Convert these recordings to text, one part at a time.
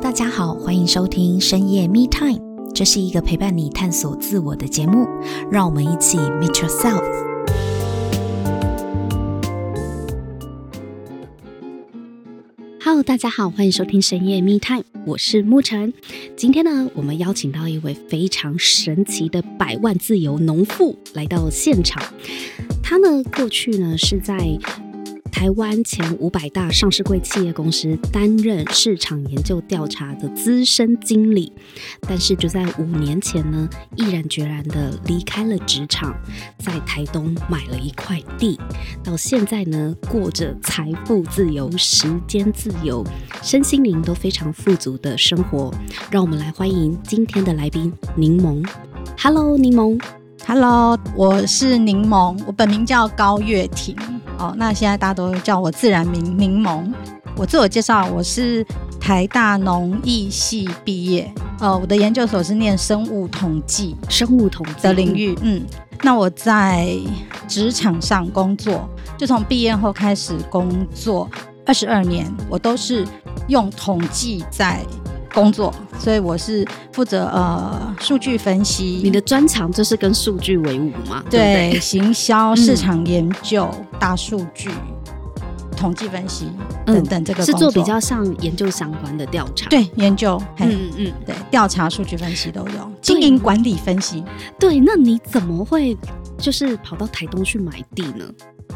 大家好，欢迎收听深夜 Me Time，这是一个陪伴你探索自我的节目，让我们一起 Meet Yourself。Hello，大家好，欢迎收听深夜 Me Time，我是沐晨。今天呢，我们邀请到一位非常神奇的百万自由农妇来到现场。他呢，过去呢是在。台湾前五百大上市柜企业公司担任市场研究调查的资深经理，但是就在五年前呢，毅然决然的离开了职场，在台东买了一块地，到现在呢，过着财富自由、时间自由、身心灵都非常富足的生活。让我们来欢迎今天的来宾柠檬。Hello，柠檬。Hello，我是柠檬，我本名叫高月婷。哦，那现在大家都叫我自然名柠檬。我自我介绍，我是台大农艺系毕业，呃，我的研究所是念生物统计，生物统计的领域。嗯，那我在职场上工作，就从毕业后开始工作二十二年，我都是用统计在工作，所以我是负责呃数据分析。你的专长就是跟数据为伍嘛？对，行销、市场研究、嗯、大数据、统计分析等等，这个、嗯、是做比较像研究相关的调查。对，研究，嗯嗯嗯，对，调查、数据分析都有，经营管理分析。对，那你怎么会就是跑到台东去买地呢？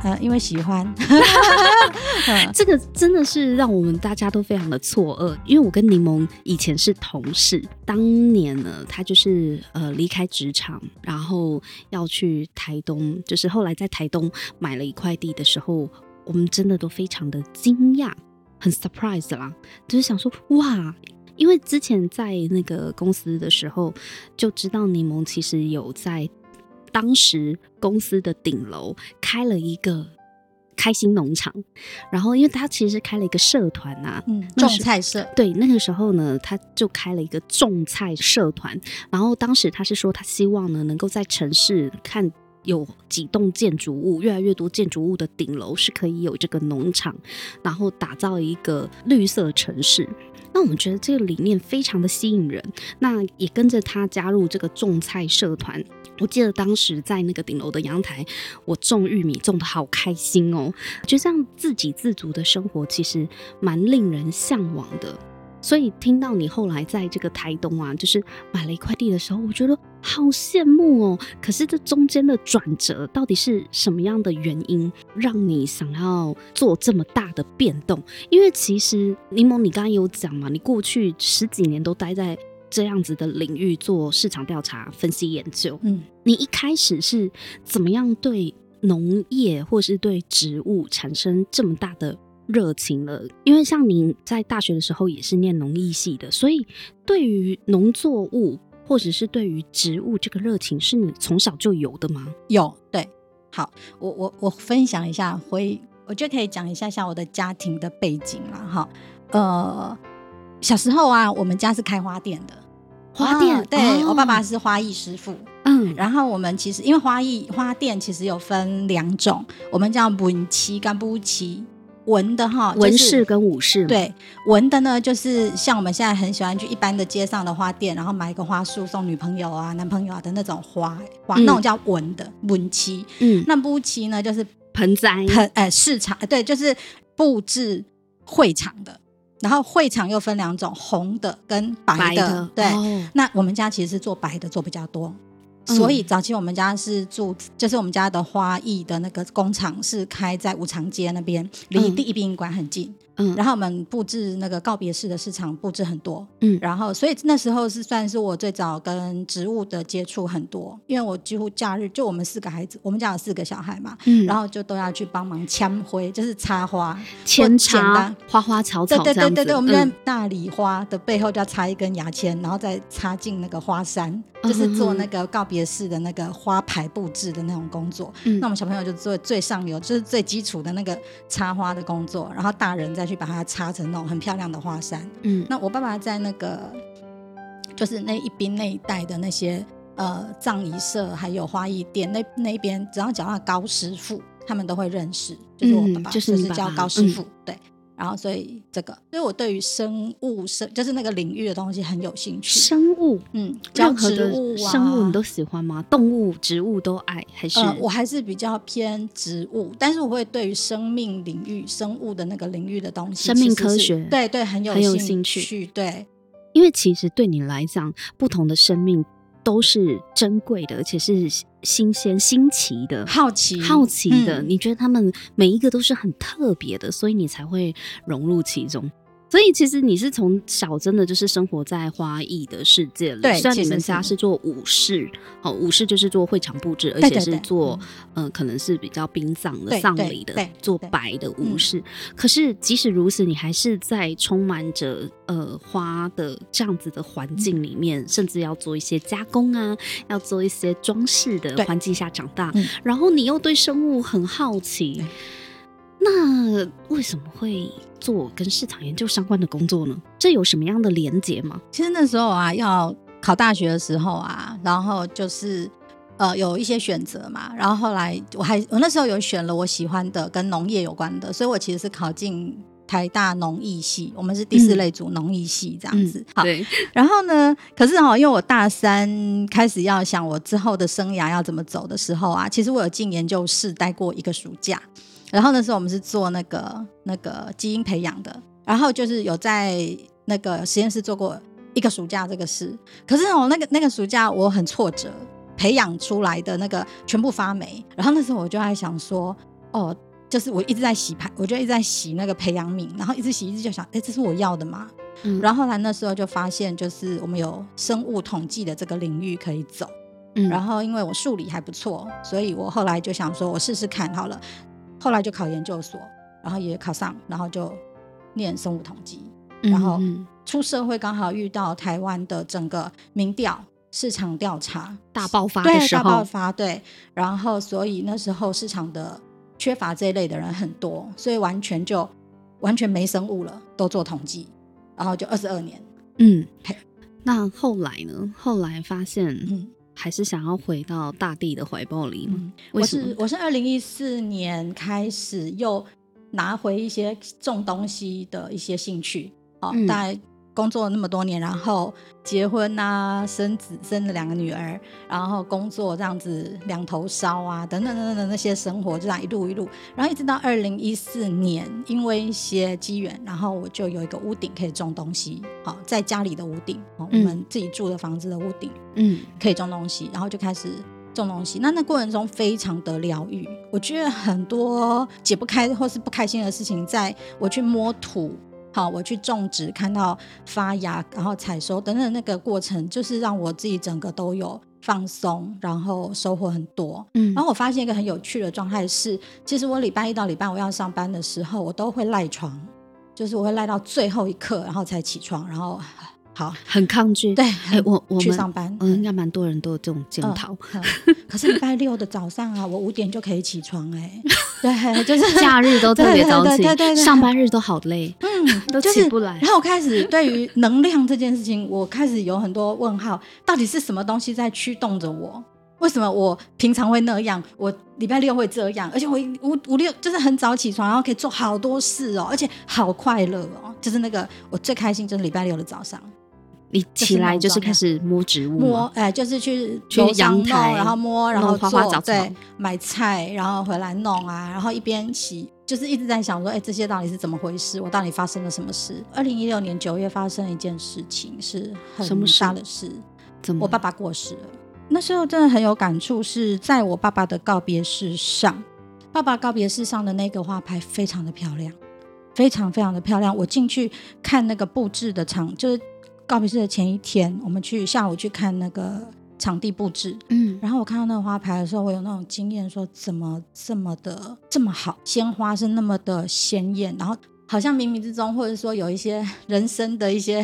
呃，因为喜欢，这个真的是让我们大家都非常的错愕。因为我跟柠檬以前是同事，当年呢，他就是呃离开职场，然后要去台东，就是后来在台东买了一块地的时候，我们真的都非常的惊讶，很 surprise 啦，就是想说哇，因为之前在那个公司的时候就知道柠檬其实有在。当时公司的顶楼开了一个开心农场，然后因为他其实开了一个社团啊，嗯，种菜社。对，那个时候呢，他就开了一个种菜社团。然后当时他是说，他希望呢，能够在城市看有几栋建筑物，越来越多建筑物的顶楼是可以有这个农场，然后打造一个绿色城市。那我们觉得这个理念非常的吸引人，那也跟着他加入这个种菜社团。我记得当时在那个顶楼的阳台，我种玉米种得好开心哦，就这样自给自足的生活其实蛮令人向往的。所以听到你后来在这个台东啊，就是买了一块地的时候，我觉得好羡慕哦。可是这中间的转折到底是什么样的原因，让你想要做这么大的变动？因为其实柠檬，你刚刚有讲嘛，你过去十几年都待在这样子的领域做市场调查、分析研究。嗯，你一开始是怎么样对农业或是对植物产生这么大的热情了，因为像您在大学的时候也是念农艺系的，所以对于农作物或者是对于植物这个热情是你从小就有的吗？有，对。好，我我我分享一下，回我就可以讲一下下我的家庭的背景了哈。呃，小时候啊，我们家是开花店的，花店，啊、对、哦、我爸爸是花艺师傅，嗯，然后我们其实因为花艺花店其实有分两种，我们叫文漆跟布漆。文的哈，文饰跟武饰。对，文的呢，就是像我们现在很喜欢去一般的街上的花店，然后买一个花束送女朋友啊、男朋友啊的那种花花，嗯、那种叫文的文漆。嗯，那布漆呢，就是盆栽、盆呃市场，对，就是布置会场的。然后会场又分两种，红的跟白的。白的对，哦、那我们家其实是做白的做比较多。所以早期我们家是住，就是我们家的花艺的那个工厂是开在五常街那边，离第一殡仪馆很近。嗯，然后我们布置那个告别式的市场布置很多。嗯，然后所以那时候是算是我最早跟植物的接触很多，因为我几乎假日就我们四个孩子，我们家有四个小孩嘛，嗯，然后就都要去帮忙扦灰，就是插花、扦插花花草草。对对对对对，我们在大礼花的背后就要插一根牙签，然后再插进那个花山，就是做那个告别式的那个花牌布置的那种工作。嗯，那我们小朋友就做最上游，就是最基础的那个插花的工作，然后大人。再去把它插成那种很漂亮的花山。嗯，那我爸爸在那个就是那一边那一带的那些呃葬仪社还有花艺店那那边，只要讲到高师傅，他们都会认识。就是我爸爸，就是叫高师傅。嗯、对。然后所以这个，所以我对于生物生就是那个领域的东西很有兴趣。生物，嗯，任何的生物你都喜欢吗？动物、植物都爱还是？呃，我还是比较偏植物，但是我会对于生命领域、生物的那个领域的东西，生命科学，对对，很有很有兴趣。对，因为其实对你来讲，不同的生命。都是珍贵的，而且是新鲜、新奇的、好奇、好奇的。嗯、你觉得他们每一个都是很特别的，所以你才会融入其中。所以其实你是从小真的就是生活在花艺的世界里。对，虽然你们家是做武士，哦，武士就是做会场布置，而且是做嗯、呃，可能是比较殡葬的丧礼的，做白的武士。嗯、可是即使如此，你还是在充满着呃花的这样子的环境里面，嗯、甚至要做一些加工啊，要做一些装饰的环境下长大。嗯、然后你又对生物很好奇。那为什么会做跟市场研究相关的工作呢？这有什么样的连结吗？其实那时候啊，要考大学的时候啊，然后就是呃有一些选择嘛，然后后来我还我那时候有选了我喜欢的跟农业有关的，所以我其实是考进台大农艺系，我们是第四类组农艺系这样子。嗯、好，然后呢，可是哈，因为我大三开始要想我之后的生涯要怎么走的时候啊，其实我有进研究室待过一个暑假。然后那时候我们是做那个那个基因培养的，然后就是有在那个实验室做过一个暑假这个事。可是哦，那个那个暑假我很挫折，培养出来的那个全部发霉。然后那时候我就在想说，哦，就是我一直在洗牌，我就一直在洗那个培养皿，然后一直洗一直就想，哎，这是我要的吗？嗯。然后后来那时候就发现，就是我们有生物统计的这个领域可以走。嗯。然后因为我数理还不错，所以我后来就想说，我试试看好了。后来就考研究所，然后也考上，然后就念生物统计，然后出社会刚好遇到台湾的整个民调市场调查。大爆发对，大爆发，对，然后所以那时候市场的缺乏这一类的人很多，所以完全就完全没生物了，都做统计，然后就二十二年，嗯，那后来呢？后来发现，嗯。还是想要回到大地的怀抱里吗？嗯、我是我是二零一四年开始又拿回一些种东西的一些兴趣，哦，嗯、大概。工作了那么多年，然后结婚啊，生子，生了两个女儿，然后工作这样子两头烧啊，等等等等的那些生活，就这样一路一路，然后一直到二零一四年，因为一些机缘，然后我就有一个屋顶可以种东西，好，在家里的屋顶，我们自己住的房子的屋顶，嗯，可以种东西，然后就开始种东西。那那过程中非常的疗愈，我觉得很多解不开或是不开心的事情，在我去摸土。好，我去种植，看到发芽，然后采收等等那个过程，就是让我自己整个都有放松，然后收获很多。嗯，然后我发现一个很有趣的状态是，其实我礼拜一到礼拜五要上班的时候，我都会赖床，就是我会赖到最后一刻，然后才起床，然后。好，很抗拒。对，哎，我我去上班，嗯，应该蛮多人都有这种检讨。可是礼拜六的早上啊，我五点就可以起床，哎，对，就是 假日都特别早起，上班日都好累，嗯，都起不来。然后我开始对于能量这件事情，我开始有很多问号，到底是什么东西在驱动着我？为什么我平常会那样？我礼拜六会这样，而且我五五六就是很早起床，然后可以做好多事哦，而且好快乐哦，就是那个我最开心就是礼拜六的早上。你起来就是开始摸植物，摸哎，就是去去阳台，然后摸，然后做对，买菜，然后回来弄啊，然后一边洗，就是一直在想说，哎，这些到底是怎么回事？我到底发生了什么事？二零一六年九月发生一件事情，是很大的事，怎么？我爸爸过世了。那时候真的很有感触，是在我爸爸的告别式上，爸爸告别式上的那个花牌非常的漂亮，非常非常的漂亮。我进去看那个布置的场，就是。告别式的前一天，我们去下午去看那个场地布置，嗯，然后我看到那个花牌的时候，我有那种经验，说怎么这么的这么好，鲜花是那么的鲜艳，然后好像冥冥之中，或者说有一些 人生的一些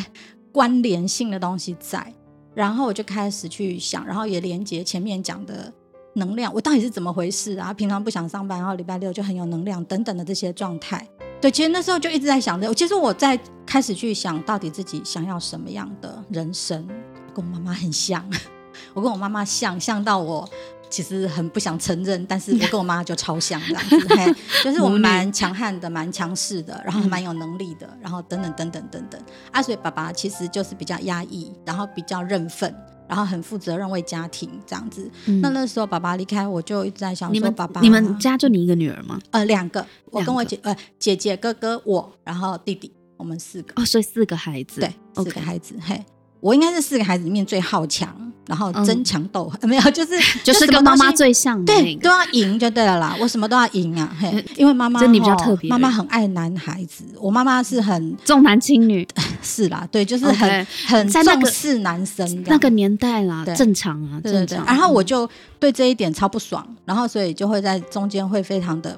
关联性的东西在，然后我就开始去想，然后也连接前面讲的能量，我到底是怎么回事啊？平常不想上班，然后礼拜六就很有能量，等等的这些状态。对，其实那时候就一直在想着，其实我在开始去想到底自己想要什么样的人生。跟我妈妈很像，我跟我妈妈像，像到我其实很不想承认，但是我跟我妈就超像这样子，嘿，就是我们蛮强悍的，蛮强势的，然后蛮有能力的，然后等等等等等等。啊，所以爸爸其实就是比较压抑，然后比较认份，然后很负责任为家庭这样子。嗯、那那时候爸爸离开，我就一直在想说，爸爸，你们家就你一个女儿吗？呃，两个，我跟我姐，呃，姐姐、哥哥，我，然后弟弟，我们四个。哦，所以四个孩子，对，四个孩子，嘿。我应该是四个孩子里面最好强，然后争强斗狠，没有，就是 就是跟妈妈最像的，对，都要赢就对了啦。我什么都要赢啊，嘿，因为妈妈真的比较特别，妈妈很爱男孩子。我妈妈是很重男轻女，是啦，对，就是很很重视男生。那个年代啦，正常啊，对对。然后我就对这一点超不爽，然后所以就会在中间会非常的。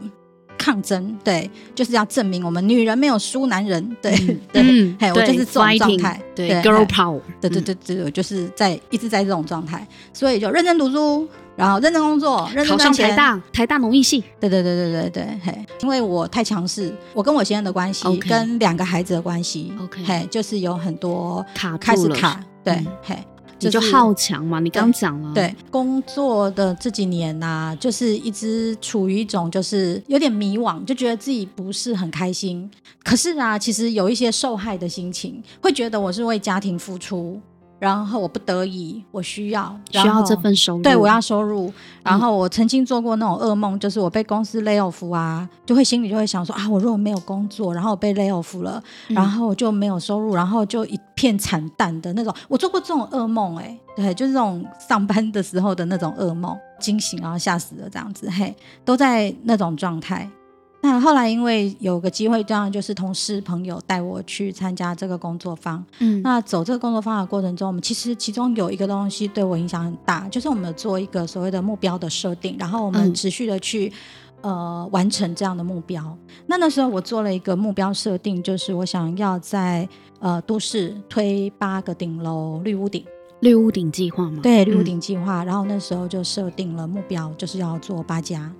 抗争，对，就是要证明我们女人没有输男人，对 对，嘿，我就是这种状态，对，girl power，对对对对，我就是在一直在这种状态，所以就认真读书，然后认真工作，认真考上台大，台大农艺系，对对对对对对，嘿，因为我太强势，我跟我先生的关系，跟两个孩子的关系，OK，嘿，就是有很多卡开始卡，对，嘿。你就好强嘛？你刚讲了，对工作的这几年呐、啊，就是一直处于一种就是有点迷惘，就觉得自己不是很开心。可是啊，其实有一些受害的心情，会觉得我是为家庭付出。然后我不得已，我需要需要这份收入，对，我要收入。然后我曾经做过那种噩梦，就是我被公司 lay off 啊，就会心里就会想说啊，我如果没有工作，然后我被 lay off 了，然后我就没有收入，然后就一片惨淡的那种。我做过这种噩梦，哎，对，就是这种上班的时候的那种噩梦，惊醒然后吓死了这样子，嘿，都在那种状态。那后来因为有个机会，这样就是同事朋友带我去参加这个工作坊。嗯，那走这个工作坊的过程中，我们其实其中有一个东西对我影响很大，就是我们有做一个所谓的目标的设定，然后我们持续的去、嗯、呃完成这样的目标。那那时候我做了一个目标设定，就是我想要在呃都市推八个顶楼绿屋顶。绿屋顶计划吗？对，绿屋顶计划。嗯、然后那时候就设定了目标，就是要做八家。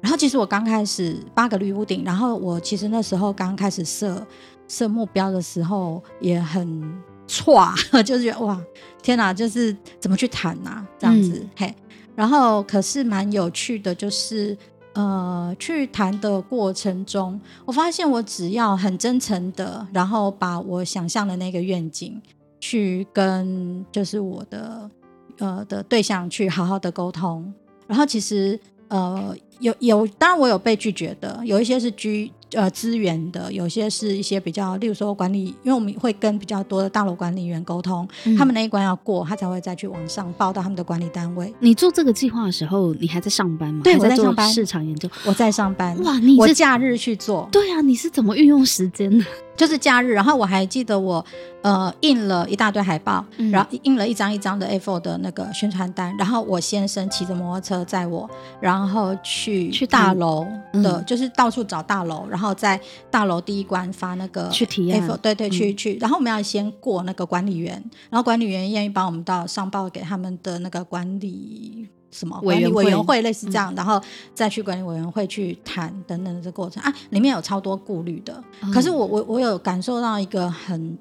然后其实我刚开始八个绿屋顶，然后我其实那时候刚开始设设目标的时候也很挫，就是觉得哇，天哪，就是怎么去谈呐？这样子、嗯、嘿。然后可是蛮有趣的，就是呃，去谈的过程中，我发现我只要很真诚的，然后把我想象的那个愿景。去跟就是我的呃的对象去好好的沟通，然后其实呃有有当然我有被拒绝的，有一些是居。呃，资源的有些是一些比较，例如说管理，因为我们会跟比较多的大楼管理员沟通，嗯、他们那一关要过，他才会再去往上报到他们的管理单位。你做这个计划的时候，你还在上班吗？对，我在上班市场研究，我在上班。哇，你是我假日去做？对啊，你是怎么运用时间呢？就是假日，然后我还记得我呃印了一大堆海报，嗯、然后印了一张一张的 A4 的那个宣传单，然后我先生骑着摩托车载我，然后去去大楼的，嗯、就是到处找大楼，然后在大。大楼第一关发那个去体验，对对，去去，然后我们要先过那个管理员，然后管理员愿意帮我们到上报给他们的那个管理什么管理委员会，类似这样，然后再去管理委员会去谈等等的这个过程啊，里面有超多顾虑的。可是我我我有感受到一个很。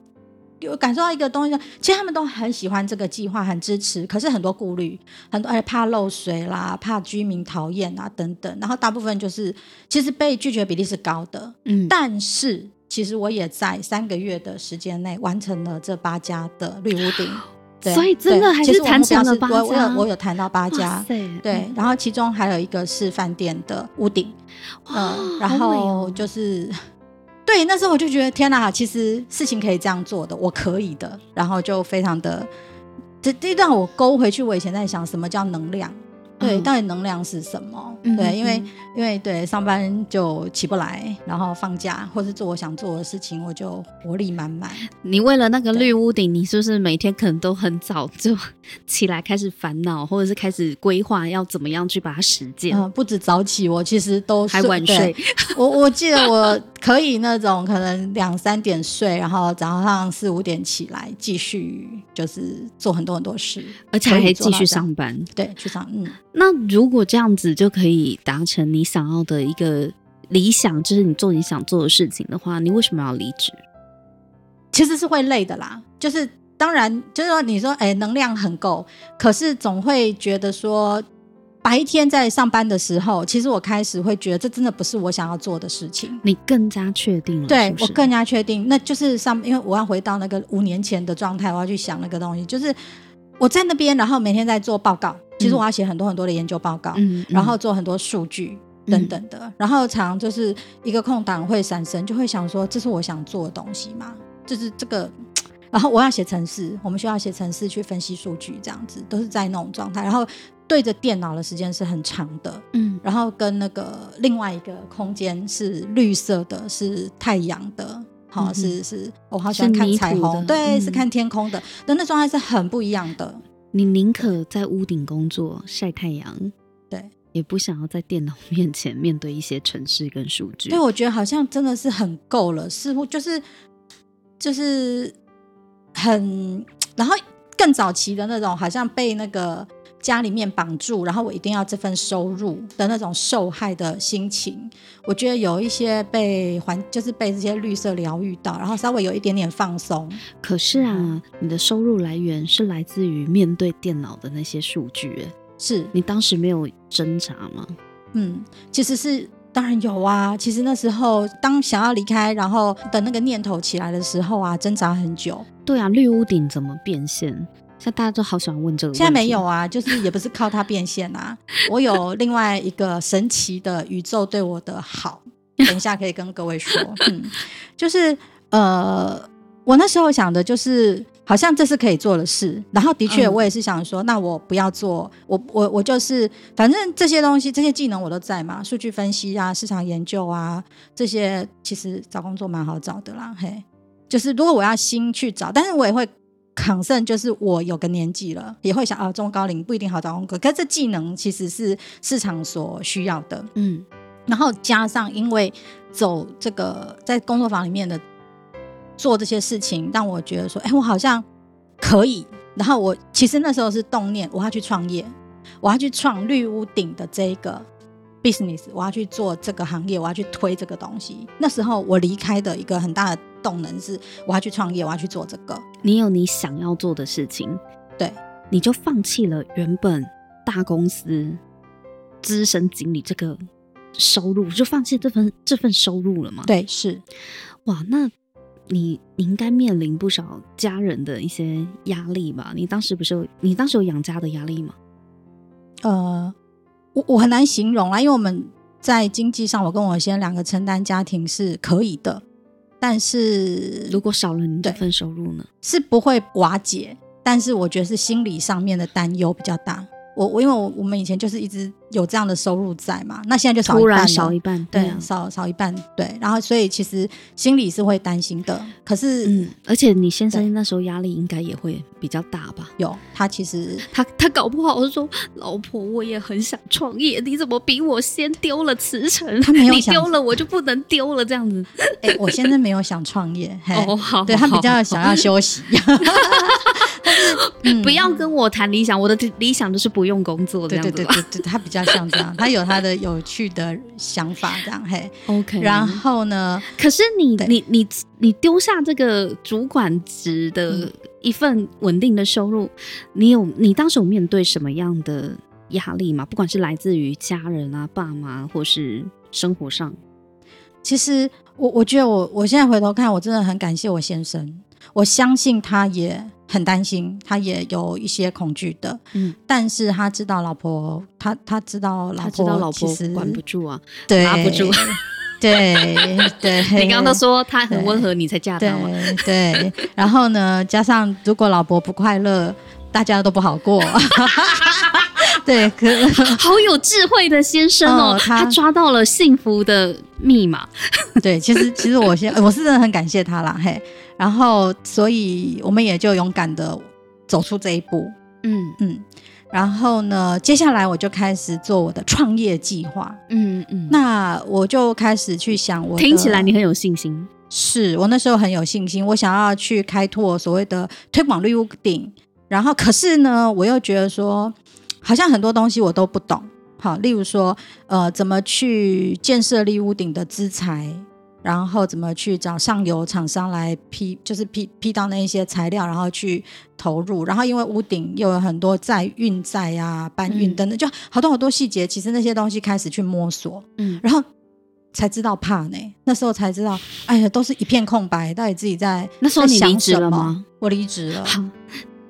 有感受到一个东西，其实他们都很喜欢这个计划，很支持。可是很多顾虑，很多而且怕漏水啦，怕居民讨厌啊等等。然后大部分就是，其实被拒绝比例是高的。嗯，但是其实我也在三个月的时间内完成了这八家的绿屋顶。对，所以真的还是谈成了八家。我有我有谈到八家。对，然后其中还有一个是饭店的屋顶。嗯，然后就是。对，那时候我就觉得天哪，其实事情可以这样做的，我可以的，然后就非常的，这这让我勾回去，我以前在想什么叫能量。对，嗯、到底能量是什么？嗯、对，因为因为对上班就起不来，然后放假或是做我想做的事情，我就活力满满。你为了那个绿屋顶，你是不是每天可能都很早就起来开始烦恼，或者是开始规划要怎么样去把它实践？嗯，不止早起，我其实都还晚睡。我我记得我可以那种可能两三点睡，然后早上四五点起来继续就是做很多很多事，而且还继续上班。对，去上嗯。那如果这样子就可以达成你想要的一个理想，就是你做你想做的事情的话，你为什么要离职？其实是会累的啦，就是当然，就是说你说，哎，能量很够，可是总会觉得说，白天在上班的时候，其实我开始会觉得这真的不是我想要做的事情。你更加确定了？对？我更加确定，那就是上，因为我要回到那个五年前的状态，我要去想那个东西，就是我在那边，然后每天在做报告。其实我要写很多很多的研究报告，嗯，然后做很多数据等等的，嗯、然后常就是一个空档会闪神，就会想说，这是我想做的东西吗？就是这个。然后我要写程式，我们需要写程式去分析数据，这样子都是在那种状态。然后对着电脑的时间是很长的，嗯。然后跟那个另外一个空间是绿色的，是太阳的，好、嗯、是是，我好喜欢看彩虹，对，嗯、是看天空的，但那状态是很不一样的。你宁可在屋顶工作晒太阳，对，也不想要在电脑面前面对一些城市跟数据。对，我觉得好像真的是很够了，似乎就是就是。很，然后更早期的那种，好像被那个家里面绑住，然后我一定要这份收入的那种受害的心情，我觉得有一些被环，就是被这些绿色疗愈到，然后稍微有一点点放松。可是啊，你的收入来源是来自于面对电脑的那些数据，是你当时没有挣扎吗？嗯，其实是。当然有啊，其实那时候当想要离开，然后等那个念头起来的时候啊，挣扎很久。对啊，绿屋顶怎么变现？像大家都好喜欢问这个问题。现在没有啊，就是也不是靠它变现啊。我有另外一个神奇的宇宙对我的好，等一下可以跟各位说。嗯，就是呃，我那时候想的就是。好像这是可以做的事，然后的确我也是想说，嗯、那我不要做，我我我就是，反正这些东西这些技能我都在嘛，数据分析啊，市场研究啊，这些其实找工作蛮好找的啦，嘿，就是如果我要新去找，但是我也会 concern，就是我有个年纪了，也会想啊，中高龄不一定好找工作，可是这技能其实是市场所需要的，嗯，然后加上因为走这个在工作坊里面的。做这些事情让我觉得说，哎，我好像可以。然后我其实那时候是动念，我要去创业，我要去创绿屋顶的这个 business，我要去做这个行业，我要去推这个东西。那时候我离开的一个很大的动能是，我要去创业，我要去做这个。你有你想要做的事情，对，你就放弃了原本大公司资深经理这个收入，就放弃这份这份收入了吗？对，是。哇，那。你你应该面临不少家人的一些压力吧？你当时不是有你当时有养家的压力吗？呃，我我很难形容啊，因为我们在经济上，我跟我先两个承担家庭是可以的，但是如果少了你这份收入呢，是不会瓦解，但是我觉得是心理上面的担忧比较大。我我因为我我们以前就是一直有这样的收入在嘛，那现在就少一半，少一半，对，少少一半，对，然后所以其实心里是会担心的。可是，嗯，而且你先生那时候压力应该也会比较大吧？有，他其实他他搞不好我说，老婆我也很想创业，你怎么比我先丢了辞呈？他没有你丢了我就不能丢了这样子。哎、欸，我先生没有想创业，哦好，对他比较想要休息。嗯、不要跟我谈理想，我的理想就是不用工作这样子。对对对对，他比较像这样，他有他的有趣的想法这样。嘿，OK。然后呢？可是你你你你丢下这个主管职的一份稳定的收入，嗯、你有你当时有面对什么样的压力吗？不管是来自于家人啊、爸妈，或是生活上。其实我我觉得我我现在回头看，我真的很感谢我先生。我相信他也很担心，他也有一些恐惧的，嗯，但是他知道老婆，他他知道老婆，知道老婆管不住啊，对，拿不住，对 对。你刚刚都说他很温和，你才嫁他嘛，对。然后呢，加上如果老婆不快乐，大家都不好过。对，可好有智慧的先生哦，哦他，他抓到了幸福的密码。对，其实其实我先我是真的很感谢他啦，嘿。然后，所以我们也就勇敢的走出这一步。嗯嗯。然后呢，接下来我就开始做我的创业计划。嗯嗯。那我就开始去想我，我听起来你很有信心。是我那时候很有信心，我想要去开拓所谓的推广绿屋顶。然后，可是呢，我又觉得说，好像很多东西我都不懂。好，例如说，呃，怎么去建设绿屋顶的资材。然后怎么去找上游厂商来批，就是批批到那一些材料，然后去投入。然后因为屋顶又有很多载运载啊、搬运等等，就好多好多细节。其实那些东西开始去摸索，嗯，然后才知道怕呢。那时候才知道，哎呀，都是一片空白，到底自己在那时候你离职了吗？我离职了。好，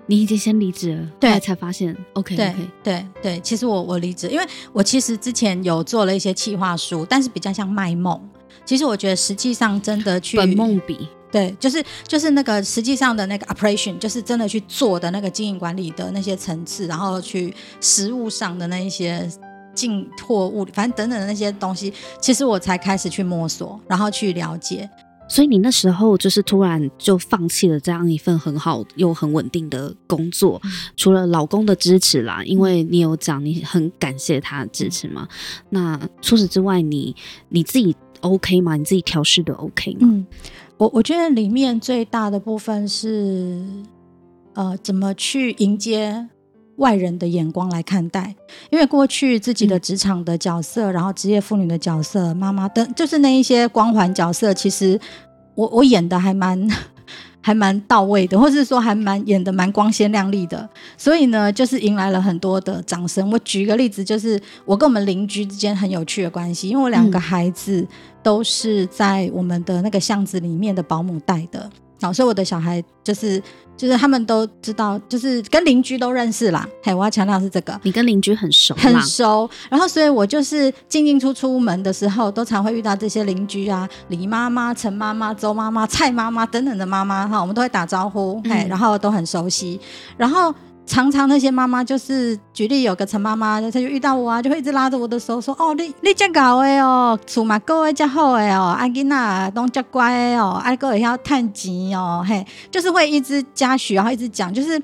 你已经先离职了，对，才发现。OK，对对对，其实我我离职，因为我其实之前有做了一些企划书，但是比较像卖梦。其实我觉得，实际上真的去本梦比对，就是就是那个实际上的那个 operation，就是真的去做的那个经营管理的那些层次，然后去实物上的那一些进货物，反正等等的那些东西，其实我才开始去摸索，然后去了解。所以你那时候就是突然就放弃了这样一份很好又很稳定的工作，嗯、除了老公的支持啦，因为你有讲你很感谢他的支持嘛。嗯、那除此之外，你你自己。OK 吗？你自己调试的 OK 吗？嗯，我我觉得里面最大的部分是，呃，怎么去迎接外人的眼光来看待？因为过去自己的职场的角色，嗯、然后职业妇女的角色，妈妈的，就是那一些光环角色，其实我我演的还蛮。还蛮到位的，或是说还蛮演的蛮光鲜亮丽的，所以呢，就是迎来了很多的掌声。我举一个例子，就是我跟我们邻居之间很有趣的关系，因为我两个孩子都是在我们的那个巷子里面的保姆带的。老师，我的小孩就是就是他们都知道，就是跟邻居都认识啦。嘿，我要强调是这个，你跟邻居很熟，很熟。然后，所以我就是进进出出门的时候，都常会遇到这些邻居啊，李妈妈、陈妈妈、周妈妈、蔡妈妈等等的妈妈哈，我们都会打招呼，嘿，然后都很熟悉，然后。常常那些妈妈就是举例，有个陈妈妈，她就遇到我啊，就会一直拉着我的手说：“哦，你你真搞的哦，厝嘛过得真好的哦，阿囡仔都真乖的哦，阿哥也要趁钱哦，嘿，就是会一直嘉许，然后一直讲，就是。”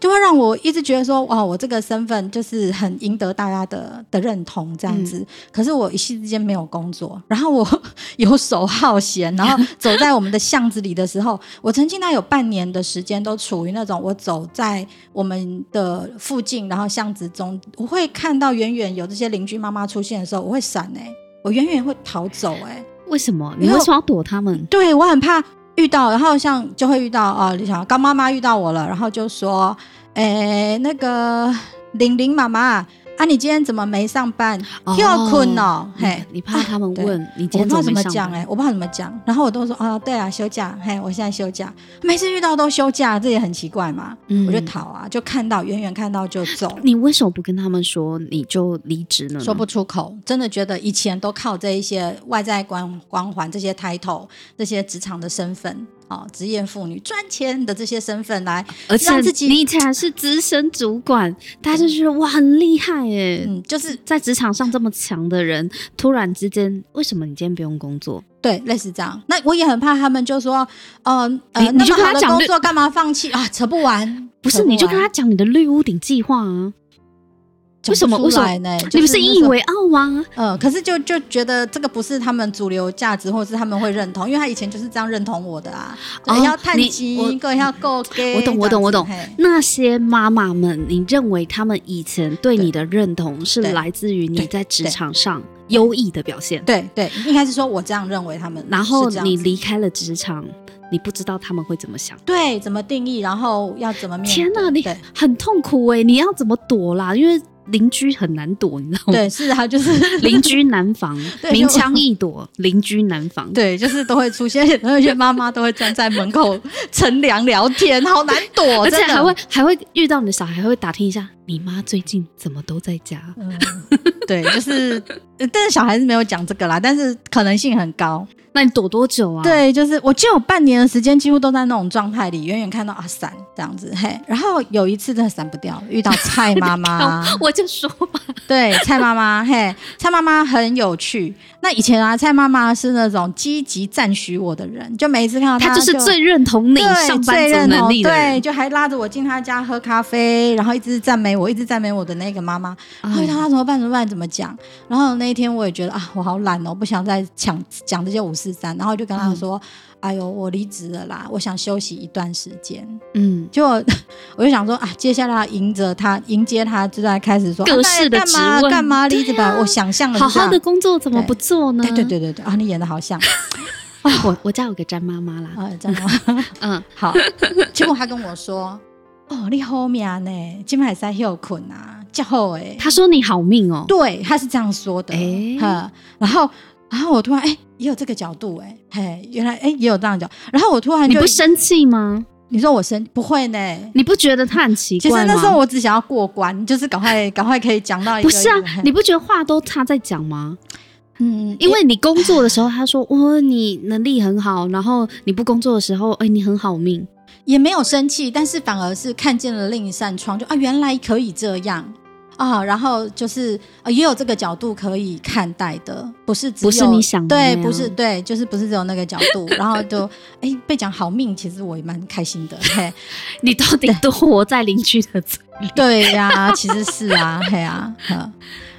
就会让我一直觉得说，哇，我这个身份就是很赢得大家的的认同这样子。嗯、可是我一夕之间没有工作，然后 我游手好闲，然后走在我们的巷子里的时候，我曾经那有半年的时间都处于那种我走在我们的附近，然后巷子中，我会看到远远有这些邻居妈妈出现的时候，我会闪哎、欸，我远远会逃走哎、欸。为什么？你为什么要躲他们？对，我很怕。遇到，然后像就会遇到啊，你想刚妈妈遇到我了，然后就说，诶，那个玲玲妈妈。啊，你今天怎么没上班？又困哦，嘿，你怕他们 问你今天怎么讲？哎，我不知道怎么讲，然后我都说啊，对啊，休假，嘿，我现在休假，每次遇到都休假，这也很奇怪嘛。嗯，我就逃啊，就看到远远看到就走。你为什么不跟他们说你就离职呢？说不出口，真的觉得以前都靠这一些外在光光环、这些 title、这些职场的身份。哦，职业妇女赚钱的这些身份来，而且你才是资深主管，大家就觉得哇很厉害耶。嗯，就是在职场上这么强的人，突然之间为什么你今天不用工作？对，类似这样。那我也很怕他们就说，呃，呃你就跟他讲工作干嘛放弃啊？扯不完。不是，你就跟他讲你的绿屋顶计划啊。为什么？为什么呢？你不是引以为傲吗？嗯，可是就就觉得这个不是他们主流价值，或者是他们会认同，因为他以前就是这样认同我的啊。哦，要探亲，一个要够给。我懂，我懂，我懂。那些妈妈们，你认为他们以前对你的认同是来自于你在职场上优异的表现？对对，应该是说我这样认为他们。然后你离开了职场，你不知道他们会怎么想，对，怎么定义，然后要怎么面对？天哪，你很痛苦哎！你要怎么躲啦？因为。邻居很难躲，你知道吗？对，是啊，就是 邻居难防，明枪易躲，邻居难防。对，就是都会出现，而且妈妈都会站在门口乘凉聊天，好难躲，而且还会还会遇到你的小孩，还会打听一下你妈最近怎么都在家。嗯，对，就是，但是小孩子没有讲这个啦，但是可能性很高。那你躲多久啊？对，就是我就有半年的时间，几乎都在那种状态里，远远看到啊闪这样子嘿。然后有一次真的闪不掉，遇到蔡妈妈，我就说吧，对，蔡妈妈嘿，蔡妈妈很有趣。那以前啊，蔡妈妈是那种积极赞许我的人，就每一次看到她，她就是最认同你上班族能力的人，对，就还拉着我进她家喝咖啡，然后一直赞美我，一直赞美我的那个妈妈。然后她怎么办？怎么办？怎么讲？然后那一天我也觉得啊，我好懒哦，我不想再讲讲这些五四三，然后就跟他说。嗯哎呦，我离职了啦！我想休息一段时间。嗯，就 我就想说啊，接下来要迎着他，迎接他，就在开始说各式的质问，干嘛离职吧？我想象了，好好的工作怎么不做呢？对对对对对啊，你演的好像。我我家有个詹妈妈啦，啊，詹妈妈，嗯，好。结果他跟我说：“哦，你好命呢，今晚在休困啊，叫好哎。”他说你好命哦，对，他是这样说的。哎、欸，然后，然后我突然哎、欸，也有这个角度哎，嘿，原来哎、欸、也有这样讲。然后我突然就，你不生气吗？你说我生不会呢？你不觉得他很奇怪吗？其实那时候我只想要过关，就是赶快赶快可以讲到一个。不是啊，你不觉得话都他在讲吗？嗯，因为你工作的时候，他说：“哦，你能力很好。”然后你不工作的时候，哎，你很好命，也没有生气，但是反而是看见了另一扇窗，就啊，原来可以这样啊。然后就是呃，也有这个角度可以看待的，不是只有不是你想的对，不是对，就是不是只有那个角度。然后就哎，被讲好命，其实我也蛮开心的。嘿，你到底都活在邻居的嘴里？对呀、啊，其实是啊，嘿啊，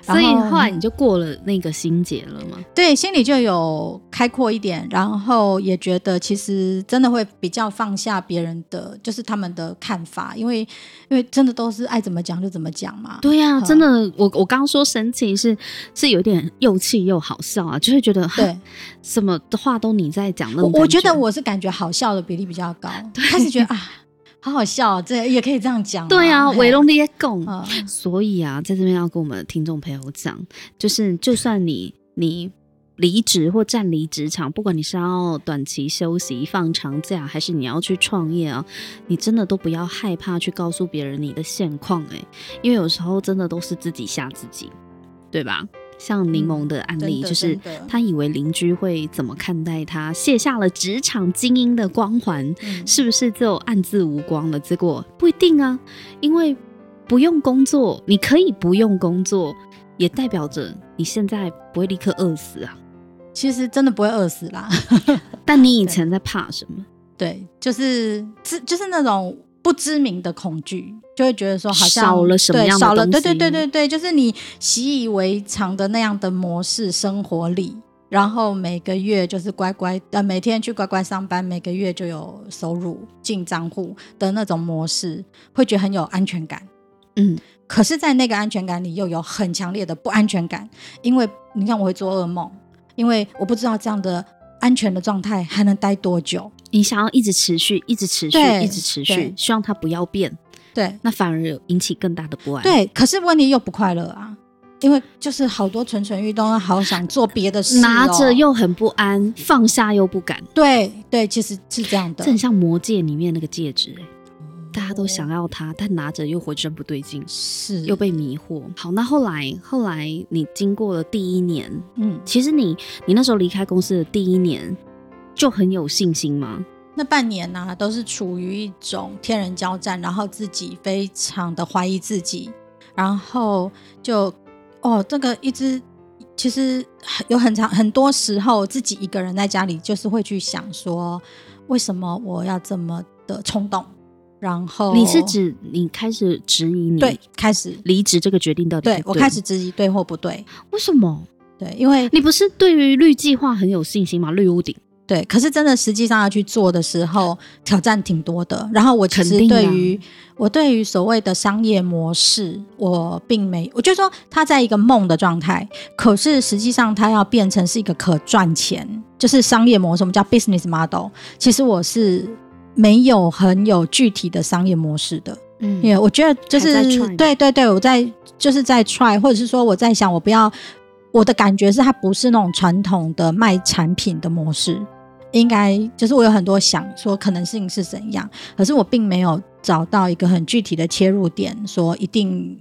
所以后来你就过了那个心结了吗？对，心里就有开阔一点，然后也觉得其实真的会比较放下别人的，就是他们的看法，因为因为真的都是爱怎么讲就怎么讲嘛。对呀、啊，真的，我我刚刚说神奇是是有点又气又好笑啊，就会觉得对什么的话都你在讲那种。我觉得我是感觉好笑的比例比较高，开始觉得啊。好好笑，这也可以这样讲。对啊，伟龙你也讲。所以啊，在这边要跟我们的听众朋友讲，就是就算你你离职或暂离职场，不管你是要短期休息、放长假，还是你要去创业啊，你真的都不要害怕去告诉别人你的现况，哎，因为有时候真的都是自己吓自己，对吧？像柠檬的案例，就是他以为邻居会怎么看待他，卸下了职场精英的光环，是不是就暗自无光了？结果不一定啊，因为不用工作，你可以不用工作，也代表着你现在不会立刻饿死啊。其实真的不会饿死啦，但你以前在怕什么？对，就是就是那种。不知名的恐惧，就会觉得说好像少了什么样的少了，对对对对对，就是你习以为常的那样的模式生活里，然后每个月就是乖乖呃每天去乖乖上班，每个月就有收入进账户的那种模式，会觉得很有安全感。嗯，可是，在那个安全感里又有很强烈的不安全感，因为你看我会做噩梦，因为我不知道这样的安全的状态还能待多久。你想要一直持续，一直持续，一直持续，希望它不要变，对，那反而引起更大的不安。对，可是问题又不快乐啊，因为就是好多蠢蠢欲动，好想做别的事，拿着又很不安，放下又不敢。对对，其实是这样的，这很像魔戒里面那个戒指，欸，大家都想要它，但拿着又浑身不对劲，是又被迷惑。好，那后来后来你经过了第一年，嗯，其实你你那时候离开公司的第一年。就很有信心吗？那半年呢、啊，都是处于一种天人交战，然后自己非常的怀疑自己，然后就哦，这个一直其实有很长很多时候，自己一个人在家里，就是会去想说，为什么我要这么的冲动？然后你是指你开始质疑你对开始离职这个决定到底对，对我开始质疑对或不对？为什么？对，因为你不是对于绿计划很有信心吗？绿屋顶。对，可是真的实际上要去做的时候，挑战挺多的。然后我其实对于我对于所谓的商业模式，我并没，我就说它在一个梦的状态。可是实际上它要变成是一个可赚钱，就是商业模式，我们叫 business model。其实我是没有很有具体的商业模式的，嗯，因为我觉得就是对对对，我在就是在 try，或者是说我在想，我不要我的感觉是它不是那种传统的卖产品的模式。应该就是我有很多想说可能性是怎样，可是我并没有找到一个很具体的切入点，说一定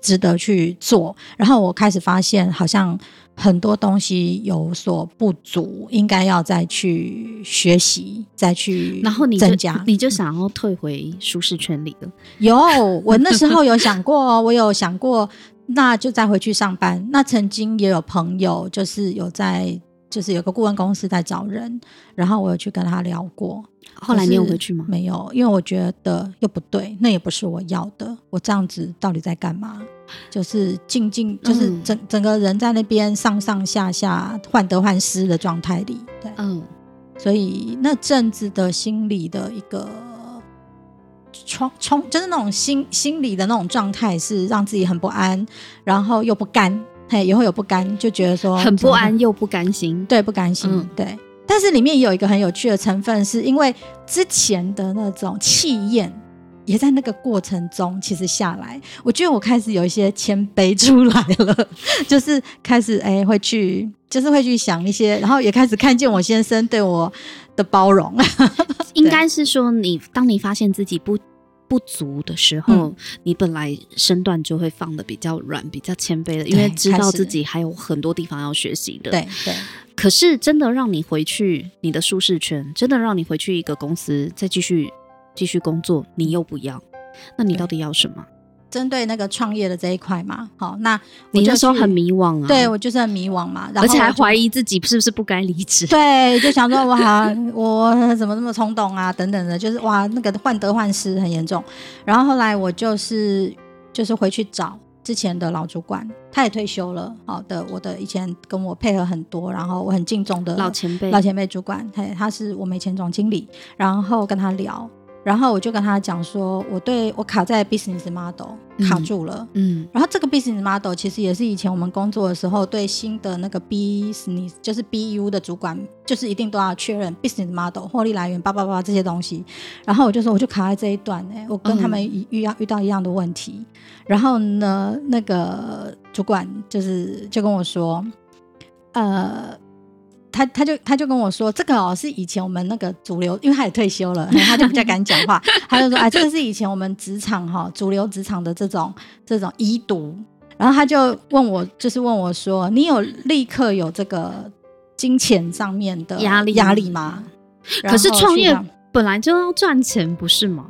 值得去做。然后我开始发现，好像很多东西有所不足，应该要再去学习，再去增加。然后你增加你就想要退回舒适圈里了？有，我那时候有想过，我有想过，那就再回去上班。那曾经也有朋友就是有在。就是有个顾问公司在找人，然后我有去跟他聊过。后来你有回去吗？没有，因为我觉得又不对，那也不是我要的。我这样子到底在干嘛？就是静静，就是整、嗯、整个人在那边上上下下患得患失的状态里。对，嗯，所以那阵子的心理的一个冲冲，就是那种心心理的那种状态，是让自己很不安，然后又不甘。嘿，也会有不甘，就觉得说很不安又不甘心，对，不甘心，嗯、对。但是里面有一个很有趣的成分，是因为之前的那种气焰。也在那个过程中，其实下来，我觉得我开始有一些谦卑出来了，就是开始哎、欸，会去，就是会去想一些，然后也开始看见我先生对我的包容。应该是说你，你当你发现自己不不足的时候，嗯、你本来身段就会放的比较软，比较谦卑的，因为知道自己还有很多地方要学习的。对对。可是真的让你回去你的舒适圈，真的让你回去一个公司再继续。继续工作，你又不要，那你到底要什么？针对那个创业的这一块嘛，好，那你那时候很迷惘啊，对我就是很迷惘嘛，然后而且还怀疑自己是不是不该离职，对，就想说哇，我怎么这么冲动啊，等等的，就是哇，那个患得患失很严重。然后后来我就是就是回去找之前的老主管，他也退休了，好的，我的以前跟我配合很多，然后我很敬重的老前辈，老前辈主管，嘿，他是我们以前总经理，然后跟他聊。然后我就跟他讲说，我对我卡在 business model 卡住了，嗯，嗯，然后这个 business model 其实也是以前我们工作的时候对新的那个 business 就是 BU 的主管，就是一定都要确认 business model 获利来源，叭叭叭这些东西。然后我就说，我就卡在这一段，哎，我跟他们遇遇到一样的问题。嗯、然后呢，那个主管就是就跟我说，呃。他他就他就跟我说，这个哦是以前我们那个主流，因为他也退休了，他就比较敢讲话。他就说，哎，这个是以前我们职场哈主流职场的这种这种遗毒。然后他就问我，就是问我说，你有立刻有这个金钱上面的压力压力吗？可是创业本来就要赚钱，不是吗？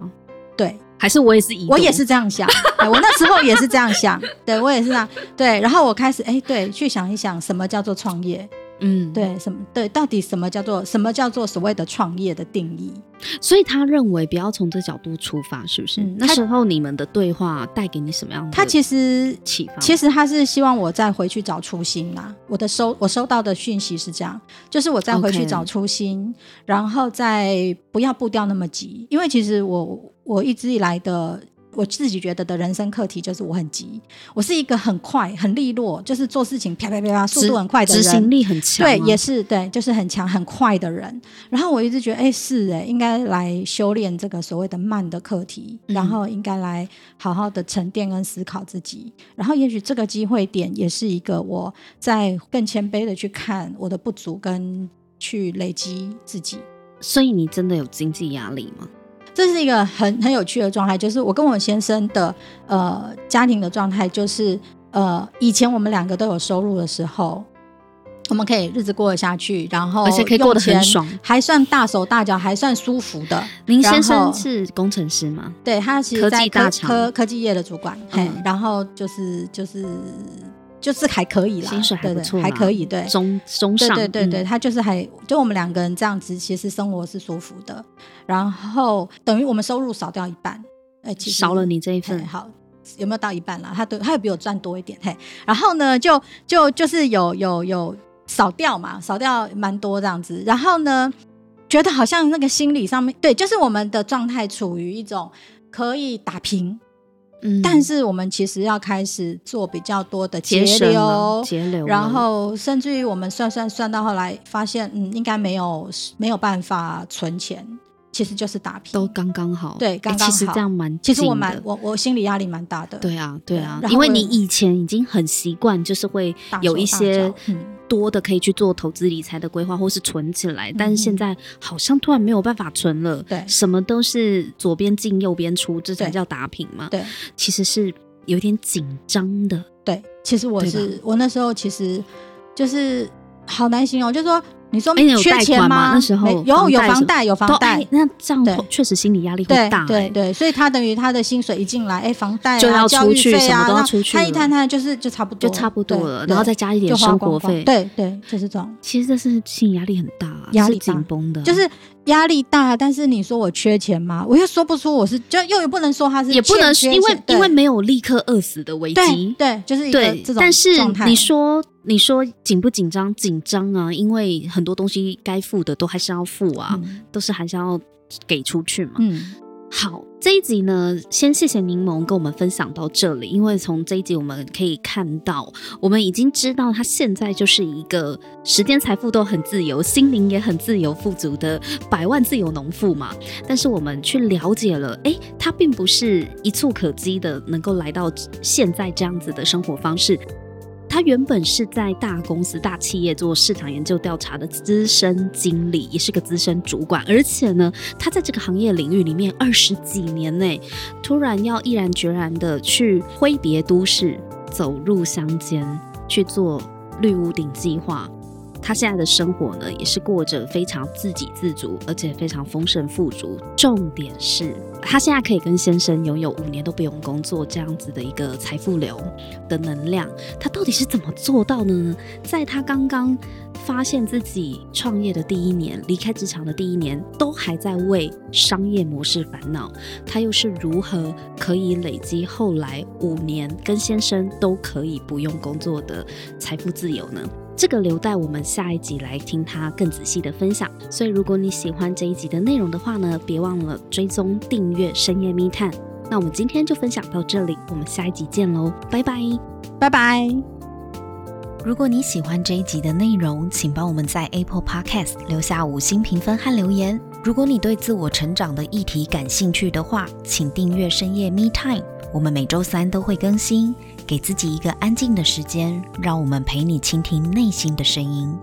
对，还是我也是遗毒，我也是这样想，我那时候也是这样想，对我也是这样。对，然后我开始哎，对，去想一想什么叫做创业。嗯，对，什么对？到底什么叫做什么叫做所谓的创业的定义？所以他认为不要从这角度出发，是不是？嗯、那时候你们的对话带给你什么样的？他其实启发，其实他是希望我再回去找初心啦。我的收我收到的讯息是这样，就是我再回去找初心.然后再不要步调那么急，因为其实我我一直以来的。我自己觉得的人生课题就是我很急，我是一个很快、很利落，就是做事情啪啪啪啪，速度很快的人，执行力很强。对，也是对，就是很强、很快的人。然后我一直觉得，哎，是哎，应该来修炼这个所谓的慢的课题，然后应该来好好的沉淀跟思考自己。然后也许这个机会点也是一个我在更谦卑的去看我的不足，跟去累积自己。所以你真的有经济压力吗？这是一个很很有趣的状态，就是我跟我先生的呃家庭的状态，就是呃以前我们两个都有收入的时候，我们可以日子过得下去，然后而且可以过得很爽，还算大手大脚，还算舒服的。您先生是工程师吗？对，他其实在科科技大厂科科技业的主管，嗯、嘿，然后就是就是。就是还可以啦，薪水还不错，还可以，对，中中上，对对对对，他就是还就我们两个人这样子，其实生活是舒服的。然后等于我们收入少掉一半，哎，其实少了你这一份，好，有没有到一半啦？他对他有比我赚多一点，嘿。然后呢，就就就是有有有少掉嘛，少掉蛮多这样子。然后呢，觉得好像那个心理上面，对，就是我们的状态处于一种可以打平。嗯，但是我们其实要开始做比较多的节流，节流，然后甚至于我们算算算到后来发现，嗯，应该没有没有办法存钱，其实就是打平，都刚刚好，对，刚刚好。其实这样蛮，其实我蛮我我心理压力蛮大的，对啊，对啊，因为你以前已经很习惯，就是会有一些。多的可以去做投资理财的规划，或是存起来，但是现在好像突然没有办法存了。对，什么都是左边进右边出，这才叫打平嘛。对，其实是有点紧张的。对，其实我是我那时候其实就是好难形容，就是说。你说没有缺钱吗？那时候有有房贷有房贷，那这样确实心理压力会大。对对，所以他等于他的薪水一进来，哎，房贷就要出去，什么都要出去，他一摊摊就是就差不多，就差不多了，然后再加一点生活费。对对，就是这种。其实这是心理压力很大，压力紧绷的，就是压力大。但是你说我缺钱吗？我又说不出我是，就又也不能说他是，也不能因为因为没有立刻饿死的危机。对，就是一个这种。但是你说。你说紧不紧张？紧张啊，因为很多东西该付的都还是要付啊，嗯、都是还是要给出去嘛。嗯，好，这一集呢，先谢谢柠檬跟我们分享到这里。因为从这一集我们可以看到，我们已经知道他现在就是一个时间、财富都很自由，心灵也很自由、富足的百万自由农妇嘛。但是我们去了解了，诶，他并不是一蹴可及的能够来到现在这样子的生活方式。他原本是在大公司、大企业做市场研究调查的资深经理，也是个资深主管。而且呢，他在这个行业领域里面二十几年内，突然要毅然决然的去挥别都市，走入乡间去做绿屋顶计划。他现在的生活呢，也是过着非常自给自足，而且非常丰盛富足。重点是，他现在可以跟先生拥有五年都不用工作这样子的一个财富流的能量。他到底是怎么做到的呢？在他刚刚发现自己创业的第一年，离开职场的第一年，都还在为商业模式烦恼。他又是如何可以累积后来五年跟先生都可以不用工作的财富自由呢？这个留待我们下一集来听他更仔细的分享。所以，如果你喜欢这一集的内容的话呢，别忘了追踪订阅深夜密探。那我们今天就分享到这里，我们下一集见喽，拜拜，拜拜。如果你喜欢这一集的内容，请帮我们在 Apple Podcast 留下五星评分和留言。如果你对自我成长的议题感兴趣的话，请订阅深夜密探，我们每周三都会更新。给自己一个安静的时间，让我们陪你倾听内心的声音。